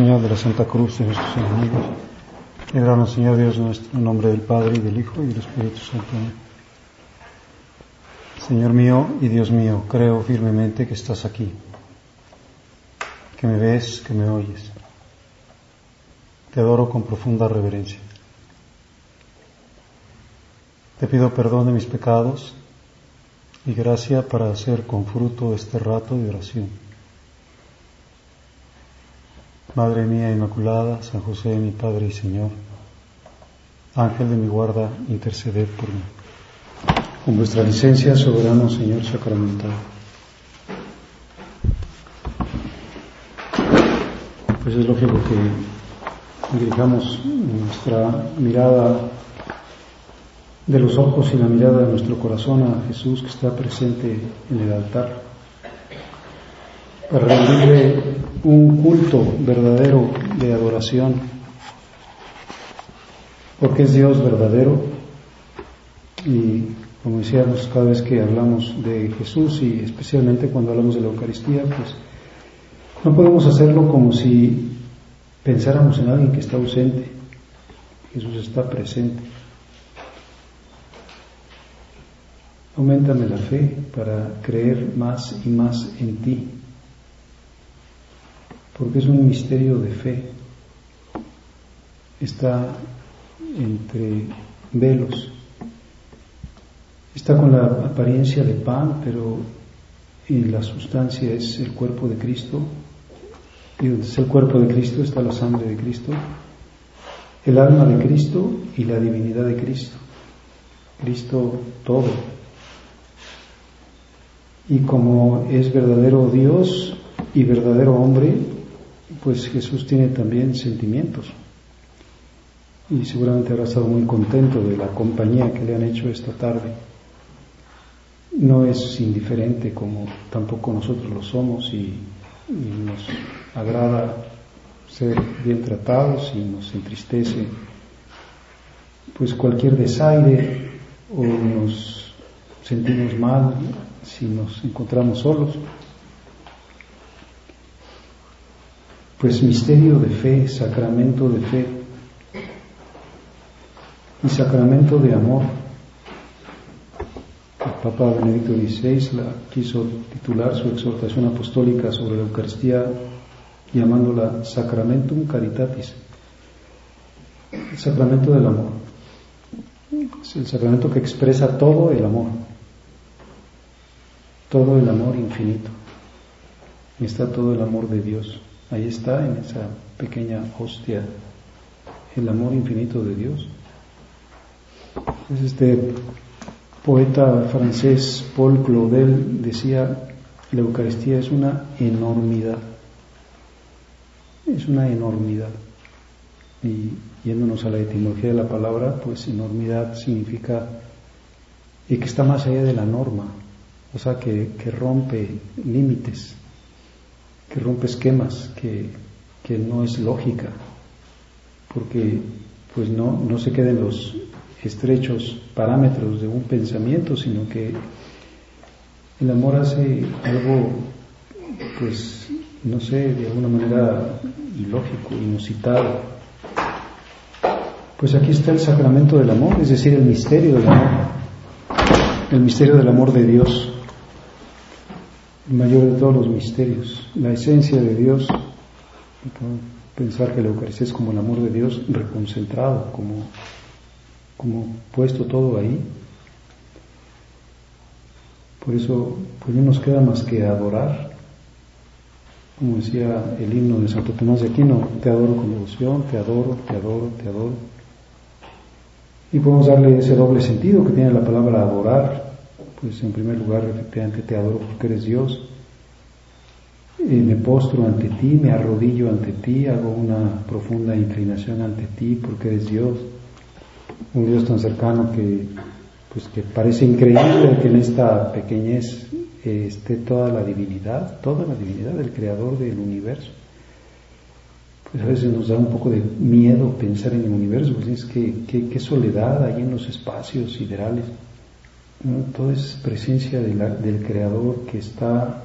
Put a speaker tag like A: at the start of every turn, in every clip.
A: Señor, de la Santa Cruz de nuestros enemigos. Líbranos, Señor Dios nuestro, nombre del Padre, y del Hijo, y del Espíritu Santo. Señor mío y Dios mío, creo firmemente que estás aquí, que me ves, que me oyes. Te adoro con profunda reverencia. Te pido perdón de mis pecados y gracia para hacer con fruto este rato de oración. Madre mía Inmaculada, San José, mi Padre y Señor, Ángel de mi guarda, interceded por mí. Con vuestra licencia, soberano Señor sacramental. Pues es lógico que dirijamos nuestra mirada de los ojos y la mirada de nuestro corazón a Jesús que está presente en el altar, para rendirle un culto verdadero de adoración, porque es Dios verdadero y como decíamos cada vez que hablamos de Jesús y especialmente cuando hablamos de la Eucaristía, pues no podemos hacerlo como si pensáramos en alguien que está ausente. Jesús está presente. Aumentame la fe para creer más y más en ti, porque es un misterio de fe. Está entre velos, está con la apariencia de pan, pero en la sustancia es el cuerpo de Cristo, y donde es el cuerpo de Cristo está la sangre de Cristo, el alma de Cristo y la divinidad de Cristo. Cristo todo, y como es verdadero Dios y verdadero hombre, pues Jesús tiene también sentimientos. Y seguramente habrá estado muy contento de la compañía que le han hecho esta tarde. No es indiferente como tampoco nosotros lo somos y, nos agrada ser bien tratados y nos entristece pues cualquier desaire o nos sentimos mal si nos encontramos solos. Pues misterio de fe, sacramento de fe y sacramento de amor. El Papa Benedicto XVI quiso titular su exhortación apostólica sobre la Eucaristía llamándola Sacramentum Caritatis, el sacramento del amor. Es el sacramento que expresa todo el amor todo el amor infinito. Está todo el amor de Dios. Ahí está en esa pequeña hostia el amor infinito de Dios. este poeta francés Paul Claudel decía, la Eucaristía es una enormidad. Es una enormidad. Y yéndonos a la etimología de la palabra, pues enormidad significa y que está más allá de la norma, o sea, que, rompe límites, que rompe esquemas, que, que, no es lógica, porque pues no, no se queden los estrechos parámetros de un pensamiento, sino que el amor hace algo, pues, no sé, de alguna manera ilógico, inusitado. Pues aquí está el sacramento del amor, es decir, el misterio del amor, el misterio del amor de Dios mayor de todos los misterios, la esencia de Dios. Pensar que la Eucaristía es como el amor de Dios reconcentrado, como, como puesto todo ahí. Por eso, pues no nos queda más que adorar. Como decía el himno de Santo Tomás de Aquino, te adoro con devoción, te adoro, te adoro, te adoro. Y podemos darle ese doble sentido que tiene la palabra adorar, pues en primer lugar efectivamente te adoro porque eres Dios, me postro ante ti, me arrodillo ante ti, hago una profunda inclinación ante ti porque eres Dios, un Dios tan cercano que pues que parece increíble que en esta pequeñez eh, esté toda la divinidad, toda la divinidad del creador del universo. Pues a veces nos da un poco de miedo pensar en el universo, pues es que qué soledad hay en los espacios siderales. Toda es presencia del Creador que está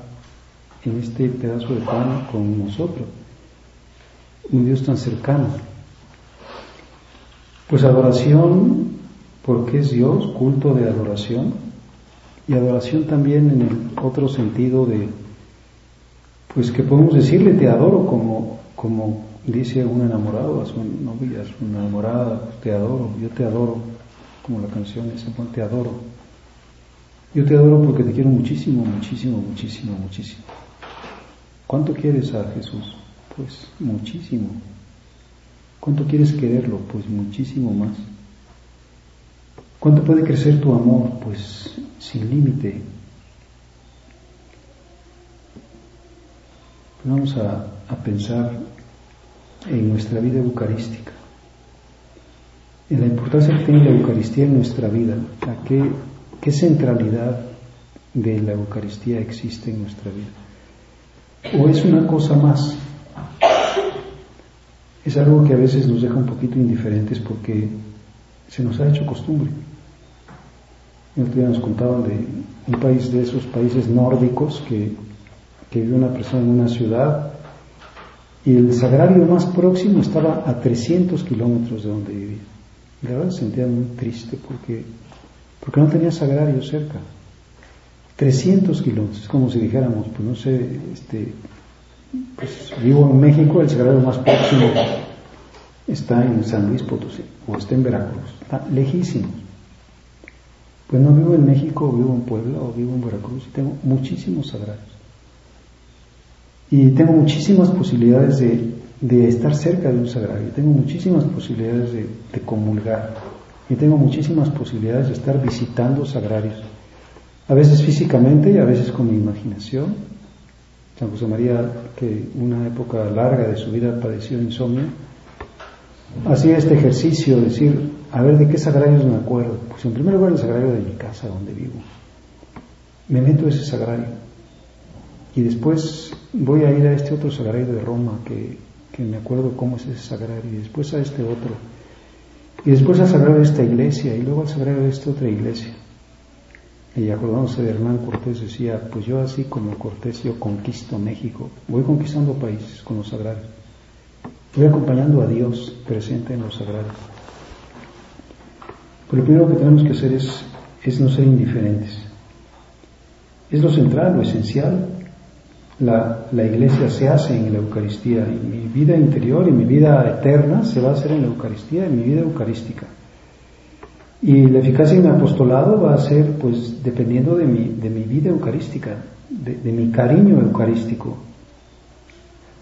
A: en este pedazo de pan con nosotros. un Dios tan cercano. Pues adoración, porque es Dios, culto de adoración, y adoración también en el otro sentido de, pues que podemos decirle te adoro como, como dice un enamorado a su novia, a su enamorada, te adoro, yo te adoro, como la canción dice, te adoro. Yo te adoro porque te quiero muchísimo, muchísimo, muchísimo, muchísimo. ¿Cuánto quieres a Jesús? Pues muchísimo. ¿Cuánto quieres quererlo? Pues muchísimo más. ¿Cuánto puede crecer tu amor? Pues sin límite. Vamos a, pensar en nuestra vida eucarística, en la importancia que tiene la Eucaristía en nuestra vida, a qué, qué centralidad de la Eucaristía existe en nuestra vida. ¿O es una cosa más? Es algo que a veces nos deja un poquito indiferentes porque se nos ha hecho costumbre. El otro día nos contaban de un país de esos países nórdicos que, que vive una persona en una ciudad y el sagrario más próximo estaba a 300 kilómetros de donde vivía. La verdad se sentía muy triste porque, porque no tenía sagrario cerca. 300 kilómetros, es como si dijéramos, pues no sé, este, pues vivo en México, el sagrario más próximo está en San Luis Potosí o está en Veracruz, está lejísimo. Pues no vivo en México, vivo en Puebla o vivo en Veracruz tengo muchísimos sagrarios. Y tengo muchísimas posibilidades de, estar cerca de un sagrario, tengo muchísimas posibilidades de, de comulgar y tengo muchísimas posibilidades de estar visitando sagrarios, a veces físicamente y a veces con mi imaginación. San José María, que una época larga de su vida padeció insomnio, hacía este ejercicio, decir, a ver de qué sagrarios me acuerdo. Pues en primer lugar el sagrario de mi casa, donde vivo. Me meto a ese sagrario. Y después voy a ir a este otro sagrario de Roma, que, que me acuerdo cómo es ese sagrario, y después a este otro. Y después al sagrario de esta iglesia, y luego al sagrario de esta otra iglesia. Y acordándose de Hernán Cortés decía, pues yo así como Cortés yo conquisto México, voy conquistando países con los sagrarios. Voy acompañando a Dios presente en los sagrados. Pero lo primero que tenemos que hacer es, es no ser indiferentes. Es lo central, lo esencial. La, la, iglesia se hace en la Eucaristía. Y mi vida interior y mi vida eterna se va a hacer en la Eucaristía, en mi vida eucarística. Y la eficacia en mi apostolado va a ser, pues, dependiendo de mi, de mi vida eucarística, de, mi cariño eucarístico,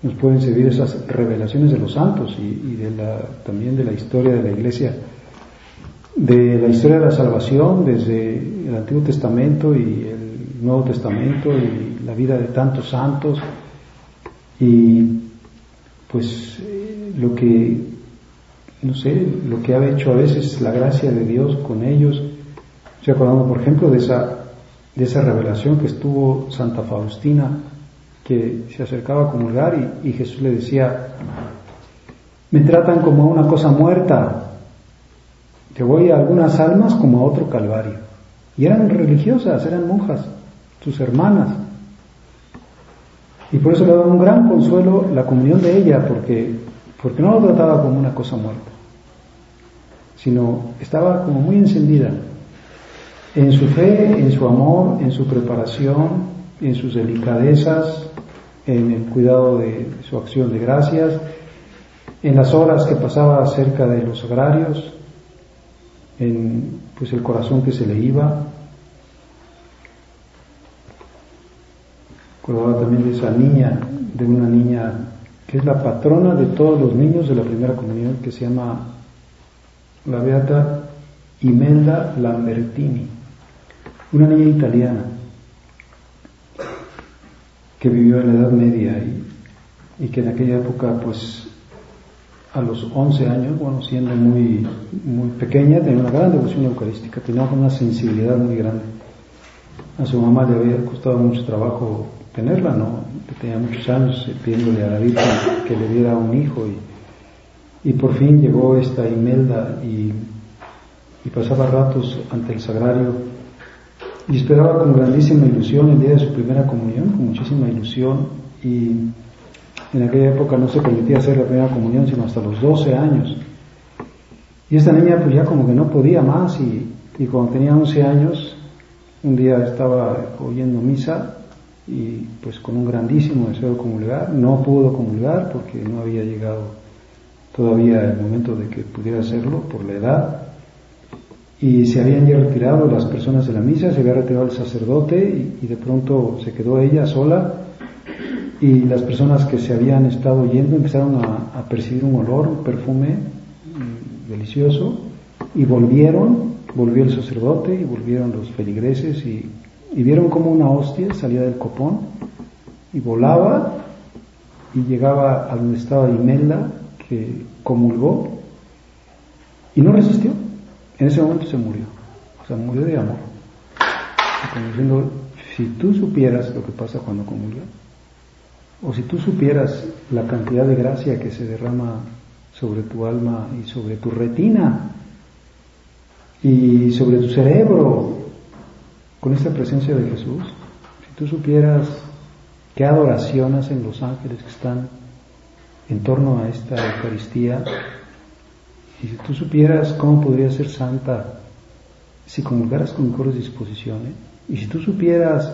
A: nos pueden servir esas revelaciones de los santos y, de la, también de la historia de la iglesia, de la historia de la salvación desde el Antiguo Testamento y Nuevo Testamento y la vida de tantos santos y pues lo que, no sé, lo que ha hecho a veces la gracia de Dios con ellos. Estoy acordando, por ejemplo, de esa, de esa revelación que estuvo Santa Faustina que se acercaba a comulgar y, Jesús le decía, me tratan como a una cosa muerta, que voy a algunas almas como a otro calvario. Y eran religiosas, eran monjas, sus hermanas. Y por eso le daba un gran consuelo la comunión de ella, porque, porque no lo trataba como una cosa muerta, sino estaba como muy encendida en su fe, en su amor, en su preparación, en sus delicadezas, en el cuidado de su acción de gracias, en las horas que pasaba cerca de los agrarios, en pues el corazón que se le iba. Acordaba también de esa niña, de una niña que es la patrona de todos los niños de la primera comunión, que se llama la beata Imelda Lambertini, una niña italiana que vivió en la Edad Media y, que en aquella época, pues, a los 11 años, bueno, siendo muy, muy pequeña, tenía una gran devoción eucarística, tenía una sensibilidad muy grande. A su mamá le había costado mucho trabajo tenerla, ¿no? tenía muchos años pidiéndole a la Virgen que le diera un hijo y, y por fin llegó esta Imelda y, y pasaba ratos ante el sagrario y esperaba con grandísima ilusión el día de su primera comunión, con muchísima ilusión, y, En aquella época no se permitía hacer la primera comunión sino hasta los 12 años. Y esta niña pues ya como que no podía más y, y cuando tenía 11 años, un día estaba oyendo misa y pues con un grandísimo deseo de comulgar, no pudo comulgar porque no había llegado todavía el momento de que pudiera hacerlo por la edad. Y se habían ya retirado las personas de la misa, se había retirado el sacerdote y, de pronto se quedó ella sola. Y las personas que se habían estado yendo empezaron a, percibir un olor, un perfume mm, delicioso y volvieron, volvió el sacerdote y volvieron los feligreses y, y vieron como una hostia salía del copón y volaba y llegaba a donde estaba Imelda que comulgó y no resistió. En ese momento se murió. O sea, murió de amor. Como diciendo, si tú supieras lo que pasa cuando comulgas, o si tú supieras la cantidad de gracia que se derrama sobre tu alma y sobre tu retina y sobre tu cerebro con esta presencia de Jesús, si tú supieras qué adoración hacen los ángeles que están en torno a esta Eucaristía, y si tú supieras cómo podría ser santa si comulgaras con mejores disposiciones, y si tú supieras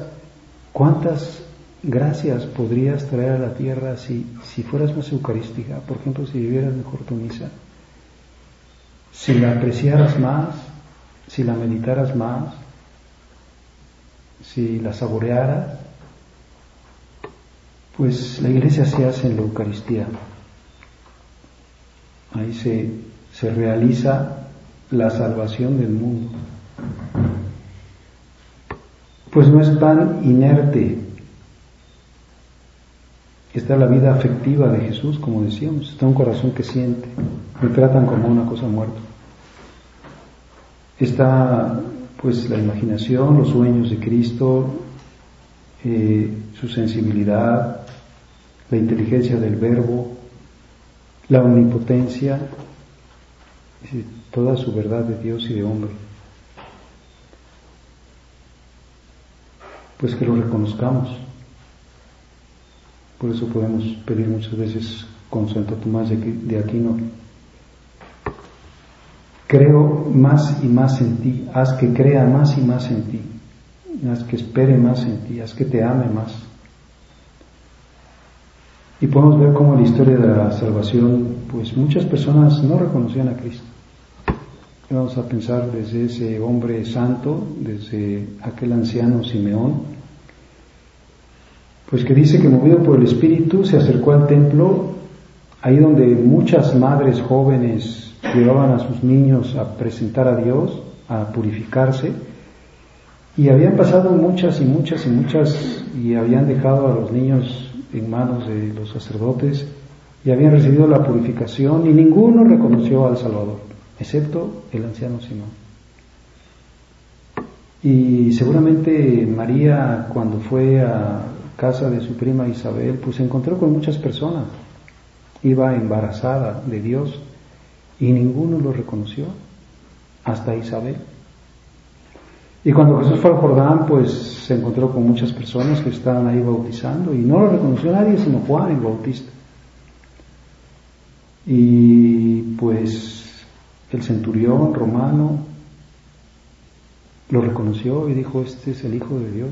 A: cuántas gracias podrías traer a la tierra si, si fueras más eucarística, por ejemplo, si vivieras mejor tu misa, si la apreciaras más, si la meditaras más, si la saborearas, pues la iglesia se hace en la Eucaristía. Ahí se, se realiza la salvación del mundo. Pues no es tan inerte. Está la vida afectiva de Jesús, como decíamos, está un corazón que siente, le tratan como una cosa muerta. Está pues la imaginación, los sueños de Cristo, eh, su sensibilidad, la inteligencia del verbo, la omnipotencia, toda su verdad de Dios y de hombre. Pues que lo reconozcamos. Por eso podemos pedir muchas veces con Santo Tomás de Aquino, creo más y más en ti, haz que crea más y más en ti, haz que espere más en ti, haz que te ame más. Y podemos ver cómo en la historia de la salvación, pues muchas personas no reconocían a Cristo. Vamos a pensar desde ese hombre santo, desde aquel anciano Simeón, pues que dice que movido por el Espíritu se acercó al templo, ahí donde muchas madres jóvenes llevaban a sus niños a presentar a Dios, a purificarse, y habían pasado muchas y muchas y muchas y habían dejado a los niños en manos de los sacerdotes y habían recibido la purificación y ninguno reconoció al Salvador, excepto el anciano Simón. Y seguramente María cuando fue a casa de su prima Isabel, pues se encontró con muchas personas, iba embarazada de Dios y ninguno lo reconoció, hasta Isabel. Y cuando Jesús fue al Jordán, pues se encontró con muchas personas que estaban ahí bautizando y no lo reconoció nadie sino Juan el Bautista. Y pues el centurión romano lo reconoció y dijo, este es el Hijo de Dios.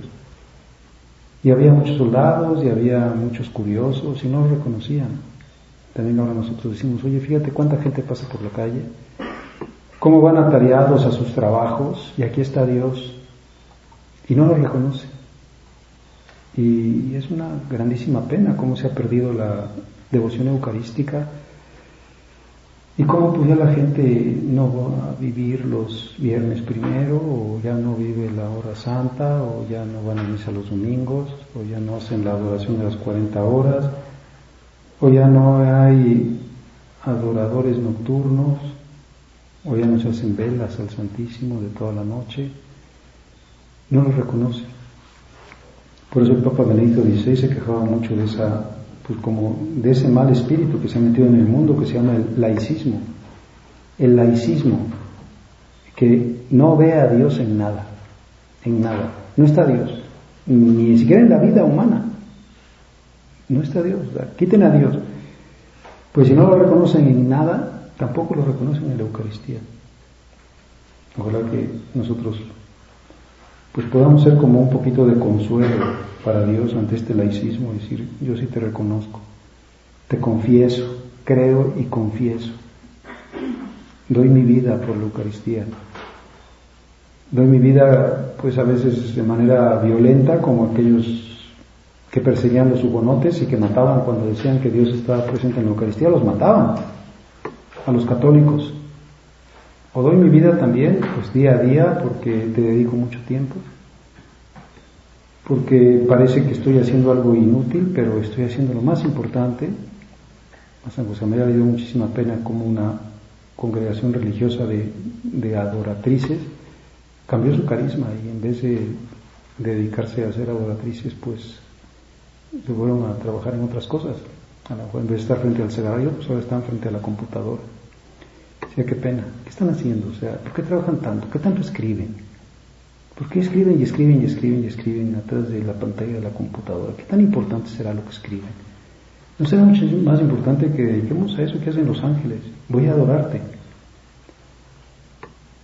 A: Y había muchos soldados y había muchos curiosos y no lo reconocían. También ahora nosotros decimos, oye, fíjate cuánta gente pasa por la calle cómo van atareados a sus trabajos y aquí está Dios y no lo reconoce. Y es una grandísima pena cómo se ha perdido la devoción eucarística y cómo pues ya la gente no va a vivir los viernes primero o ya no vive la hora santa o ya no van a misa los domingos o ya no hacen la adoración de las 40 horas o ya no hay adoradores nocturnos Hoy ya no se hacen velas al Santísimo de toda la noche. No lo reconoce. Por eso el Papa Benedicto XVI se quejaba mucho de esa, pues como de ese mal espíritu que se ha metido en el mundo que se llama el laicismo. El laicismo, que no ve a Dios en nada, en nada. No está Dios, ni siquiera en la vida humana. No está Dios. quiten a Dios. Pues si no lo reconocen en nada, tampoco lo reconocen en la Eucaristía. Ojalá que nosotros pues podamos ser como un poquito de consuelo para Dios ante este laicismo, decir, yo sí te reconozco, te confieso, creo y confieso. Doy mi vida por la Eucaristía. Doy mi vida, pues a veces de manera violenta, como aquellos que perseguían los hugonotes y que mataban cuando decían que Dios estaba presente en la Eucaristía, los mataban a los católicos. O doy mi vida también, pues día a día, porque te dedico mucho tiempo, porque parece que estoy haciendo algo inútil, pero estoy haciendo lo más importante. A San José María le dio muchísima pena como una congregación religiosa de, de adoratrices cambió su carisma y en vez de dedicarse a ser adoratrices, pues se fueron a trabajar en otras cosas. A lo mejor en vez de estar frente al sagrario, pues ahora están frente a la computadora. O sea, qué pena. ¿Qué están haciendo? O sea, ¿por qué trabajan tanto? ¿Qué tanto escriben? ¿Por qué escriben y escriben y escriben y escriben atrás de la pantalla de la computadora? ¿Qué tan importante será lo que escriben? ¿No será mucho más importante que dediquemos a eso que hacen los ángeles? Voy a adorarte.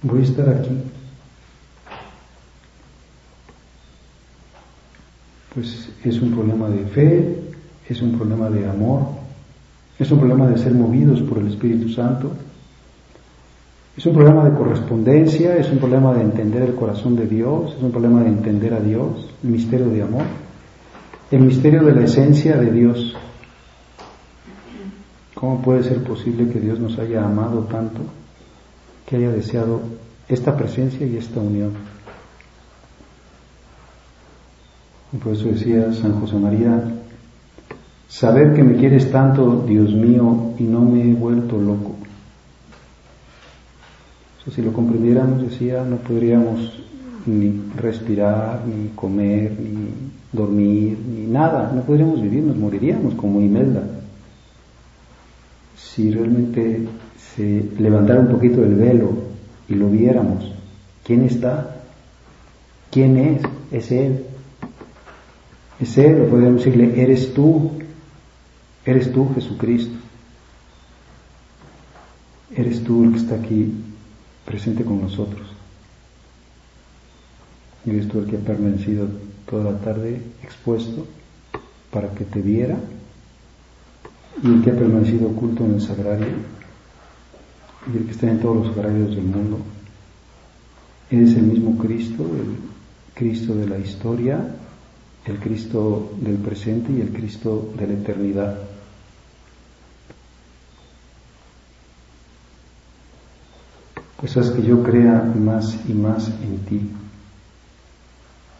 A: Voy a estar aquí. Pues es un problema de fe, es un problema de amor, es un problema de ser movidos por el Espíritu Santo, es un problema de correspondencia, es un problema de entender el corazón de Dios, es un problema de entender a Dios, el misterio de amor, el misterio de la esencia de Dios. ¿Cómo puede ser posible que Dios nos haya amado tanto, que haya deseado esta presencia y esta unión? Por eso decía San José María, saber que me quieres tanto, Dios mío, y no me he vuelto loco. si lo comprendiéramos, decía, no podríamos ni respirar, ni comer, ni dormir, ni nada, no podríamos vivir, nos moriríamos como Imelda. Si realmente se levantara un poquito el velo y lo viéramos, ¿quién está? ¿Quién es? Es Él. Es Él, o podemos decirle, eres tú, eres tú Jesucristo. Eres tú el que está aquí presente con nosotros. Eres tú el que ha permanecido toda la tarde expuesto para que te viera y el que ha permanecido oculto en el sagrario y el que está en todos los sagrarios del mundo. Eres el mismo Cristo, el Cristo de la historia, el Cristo del presente y el Cristo de la eternidad. Pues haz que yo crea más y más en ti.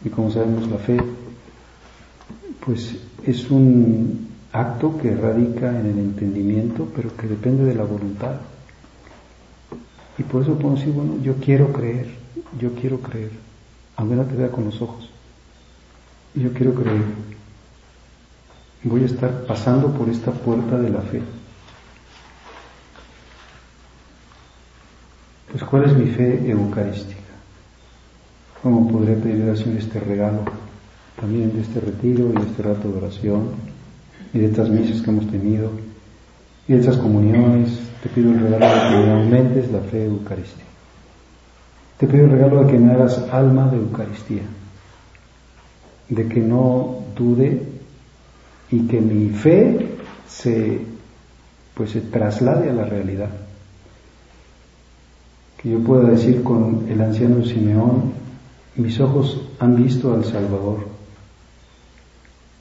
A: Y como sabemos, la fe, pues es un acto que radica en el entendimiento, pero que depende de la voluntad. Y por eso podemos decir, bueno, yo quiero creer, yo quiero creer, aunque no te vea con los ojos. Yo quiero creer. Voy a estar pasando por esta puerta de la fe. Pues ¿cuál es mi fe eucarística? ¿Cómo podré pedir al Señor este regalo también de este retiro y de este rato de oración y de estas misas que hemos tenido y de estas comuniones? Te pido el regalo de que me aumentes la fe eucarística. Te pido el regalo de que me hagas alma de Eucaristía de que no dude y que mi fe se pues se traslade a la realidad. Que yo pueda decir con el anciano Simeón, mis ojos han visto al Salvador.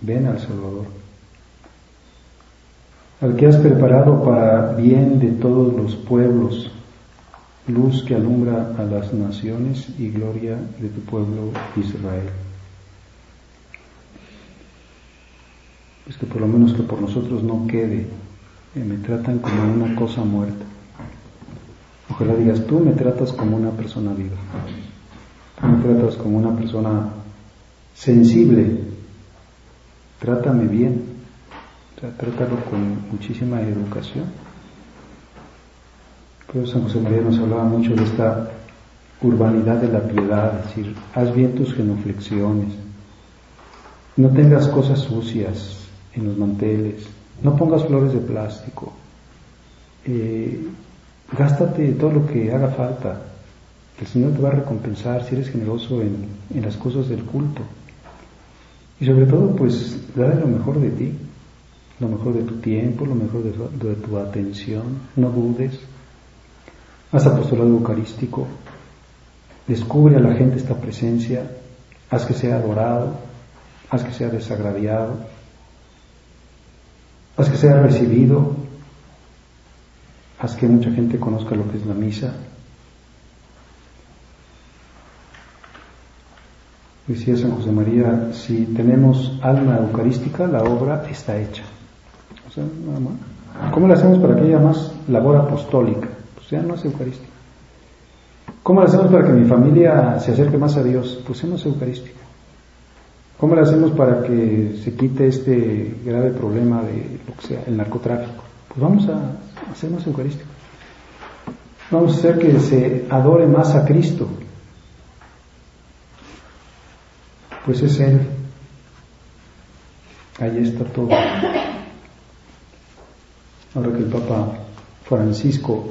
A: Ven al Salvador. Al que has preparado para bien de todos los pueblos, luz que alumbra a las naciones y gloria de tu pueblo Israel. Pues que por lo menos que por nosotros no quede, eh, me tratan como una cosa muerta. Ojalá digas, tú me tratas como una persona viva, tú me tratas como una persona sensible, trátame bien, trátalo con muchísima educación. Pero San José María nos hablaba mucho de esta urbanidad de la piedad, es decir, haz bien tus genuflexiones, no tengas cosas sucias, en los manteles, no pongas flores de plástico, eh, gástate todo lo que haga falta, el Señor te va a recompensar si eres generoso en, las cosas del culto. Y sobre todo, pues, dale lo mejor de ti, lo mejor de tu tiempo, lo mejor de, de tu atención, no dudes. Haz apostolado eucarístico, descubre a la gente esta presencia, haz que sea adorado, haz que sea desagraviado, haz que sea recibido, haz que mucha gente conozca lo que es la misa. Decía San José María, si tenemos alma eucarística, la obra está hecha. O sea, nada más. ¿Cómo le hacemos para que haya más labor apostólica? Pues ya no es eucarística. ¿Cómo le hacemos para que mi familia se acerque más a Dios? Pues ya no es eucarística. ¿Cómo le hacemos para que se quite este grave problema de lo que sea, el narcotráfico? Pues vamos a hacer más eucarístico. Vamos a hacer que se adore más a Cristo. Pues es Él. Ahí está todo. Ahora que el Papa Francisco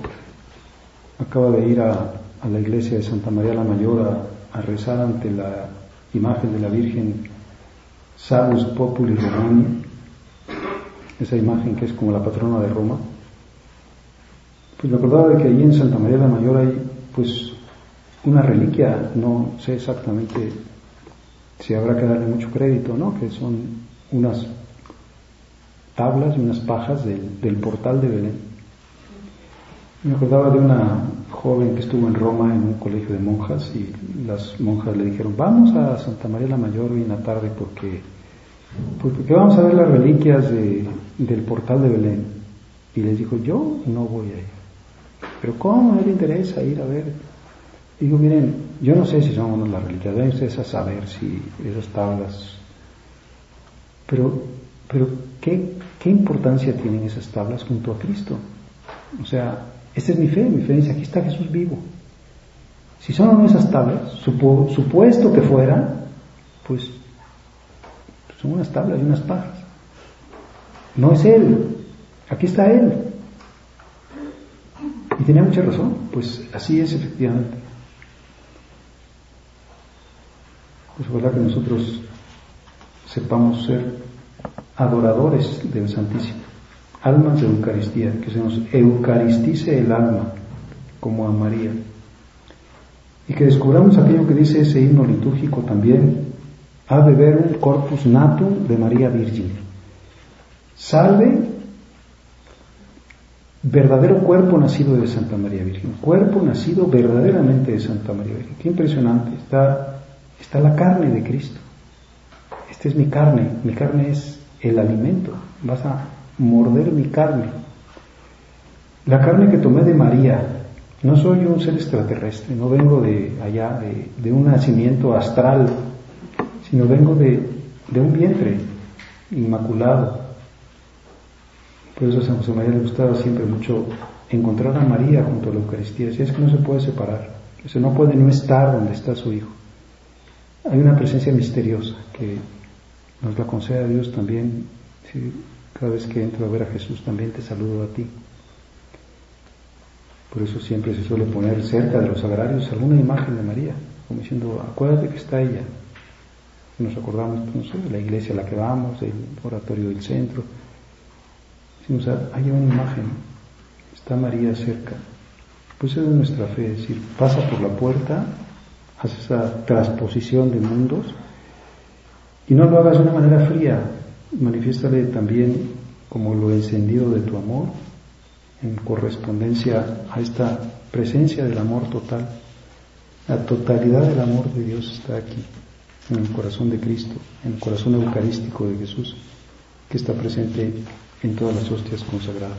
A: acaba de ir a, la iglesia de Santa María la Mayor a rezar ante la imagen de la Virgen Salus Populi Romani, esa imagen que es como la patrona de Roma, pues me acordaba de que allí en Santa María la Mayor hay pues una reliquia, no sé exactamente si habrá que darle mucho crédito, ¿no? Que son unas tablas y unas pajas del, del portal de Belén. Me acordaba de una joven que estuvo en Roma en un colegio de monjas y las monjas le dijeron, vamos a Santa María la Mayor hoy en la tarde porque, porque vamos a ver las reliquias del portal de Belén. Y les dijo, yo no voy a ir. Pero ¿cómo? ¿No le interesa ir a ver? digo, miren, yo no sé si son las reliquias, deben ustedes a saber si esas tablas. Pero, pero ¿qué, ¿qué importancia tienen esas tablas junto a Cristo? O sea, esta es mi fe, mi fe dice, aquí está Jesús vivo. Si son esas tablas, supuesto que fueran, pues son unas tablas y unas pajas. No es Él, aquí está Él. Y tenía mucha razón, pues así es efectivamente. Pues ojalá que nosotros sepamos ser adoradores del Santísimo almas de Eucaristía, que se nos eucaristice el alma como a María. Y que descubramos aquello que dice ese himno litúrgico también, ha de ver un corpus natum de María Virgen. Salve verdadero cuerpo nacido de Santa María Virgen, cuerpo nacido verdaderamente de Santa María Virgen. Qué impresionante, está, está la carne de Cristo. Esta es mi carne, mi carne es el alimento. Vas a morder mi carne. La carne que tomé de María, no soy un ser extraterrestre, no vengo de allá, de, un nacimiento astral, sino vengo de, de, un vientre inmaculado. Por eso a San José María le gustaba siempre mucho encontrar a María junto a la Eucaristía. Decía, es que no se puede separar, eso no puede no estar donde está su Hijo. Hay una presencia misteriosa que nos la concede a Dios también. Cada vez que entro a ver a Jesús también te saludo a ti. Por eso siempre se suele poner cerca de los sagrarios alguna imagen de María, como diciendo, acuérdate que está ella. Nos acordamos, no sé, de la iglesia a la que vamos, del oratorio del centro. Decimos, hay una imagen, está María cerca. Pues es nuestra fe, es decir, pasa por la puerta, haz esa transposición de mundos y no lo hagas de una manera fría, manifiéstale también como lo encendido de tu amor en correspondencia a esta presencia del amor total. La totalidad del amor de Dios está aquí, en el corazón de Cristo, en el corazón eucarístico de Jesús, que está presente en todas las hostias consagradas.